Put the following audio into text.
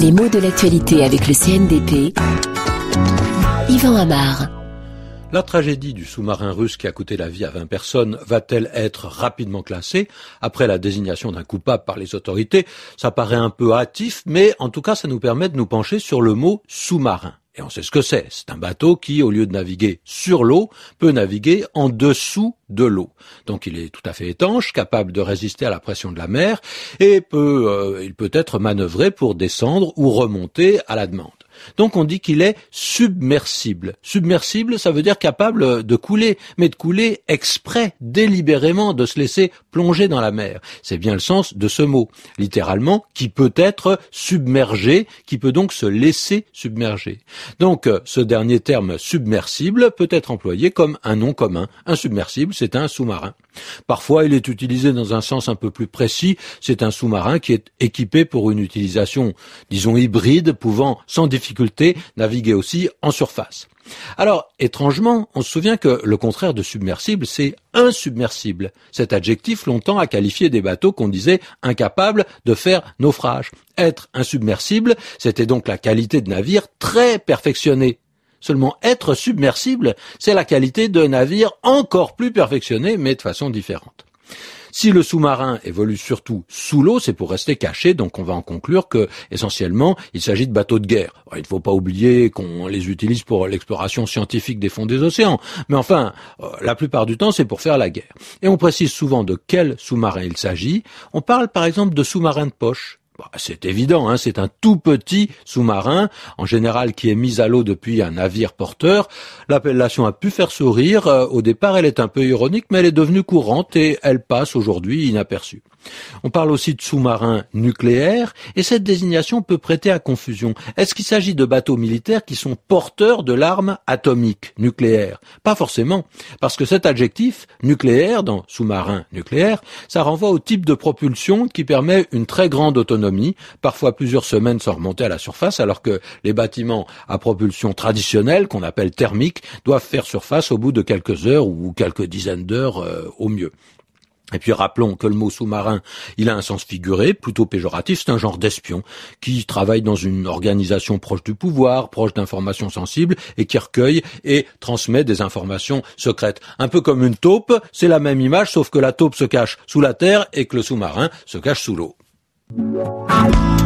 Les mots de l'actualité avec le CNDP. Yvan Amar. La tragédie du sous-marin russe qui a coûté la vie à 20 personnes va-t-elle être rapidement classée? Après la désignation d'un coupable par les autorités Ça paraît un peu hâtif, mais en tout cas ça nous permet de nous pencher sur le mot sous-marin. Et on sait ce que c'est. C'est un bateau qui, au lieu de naviguer sur l'eau, peut naviguer en dessous de l'eau. Donc il est tout à fait étanche, capable de résister à la pression de la mer, et peut, euh, il peut être manœuvré pour descendre ou remonter à la demande. Donc on dit qu'il est submersible. Submersible, ça veut dire capable de couler, mais de couler exprès, délibérément, de se laisser plonger dans la mer. C'est bien le sens de ce mot, littéralement, qui peut être submergé, qui peut donc se laisser submerger. Donc euh, ce dernier terme submersible peut être employé comme un nom commun. Un submersible, c'est un sous-marin. Parfois, il est utilisé dans un sens un peu plus précis. C'est un sous-marin qui est équipé pour une utilisation, disons, hybride, pouvant sans difficulté naviguer aussi en surface. Alors, étrangement, on se souvient que le contraire de submersible, c'est insubmersible. Cet adjectif longtemps a qualifié des bateaux qu'on disait incapables de faire naufrage. Être insubmersible, c'était donc la qualité de navire très perfectionnée. Seulement être submersible, c'est la qualité d'un navire encore plus perfectionné, mais de façon différente. Si le sous-marin évolue surtout sous l'eau, c'est pour rester caché, donc on va en conclure que, essentiellement, il s'agit de bateaux de guerre. il ne faut pas oublier qu'on les utilise pour l'exploration scientifique des fonds des océans, mais enfin, euh, la plupart du temps, c'est pour faire la guerre. Et on précise souvent de quel sous-marin il s'agit. On parle par exemple de sous-marin de poche. Bah, c'est évident, hein, c'est un tout petit sous-marin, en général qui est mis à l'eau depuis un navire porteur. L'appellation a pu faire sourire. Euh, au départ, elle est un peu ironique, mais elle est devenue courante et elle passe aujourd'hui inaperçue. On parle aussi de sous-marins nucléaires, et cette désignation peut prêter à confusion. Est-ce qu'il s'agit de bateaux militaires qui sont porteurs de l'arme atomique nucléaire? Pas forcément, parce que cet adjectif nucléaire dans sous-marin nucléaire, ça renvoie au type de propulsion qui permet une très grande autonomie, parfois plusieurs semaines sans remonter à la surface, alors que les bâtiments à propulsion traditionnelle, qu'on appelle thermique, doivent faire surface au bout de quelques heures ou quelques dizaines d'heures euh, au mieux. Et puis rappelons que le mot sous-marin, il a un sens figuré, plutôt péjoratif, c'est un genre d'espion qui travaille dans une organisation proche du pouvoir, proche d'informations sensibles et qui recueille et transmet des informations secrètes. Un peu comme une taupe, c'est la même image sauf que la taupe se cache sous la terre et que le sous-marin se cache sous l'eau. Música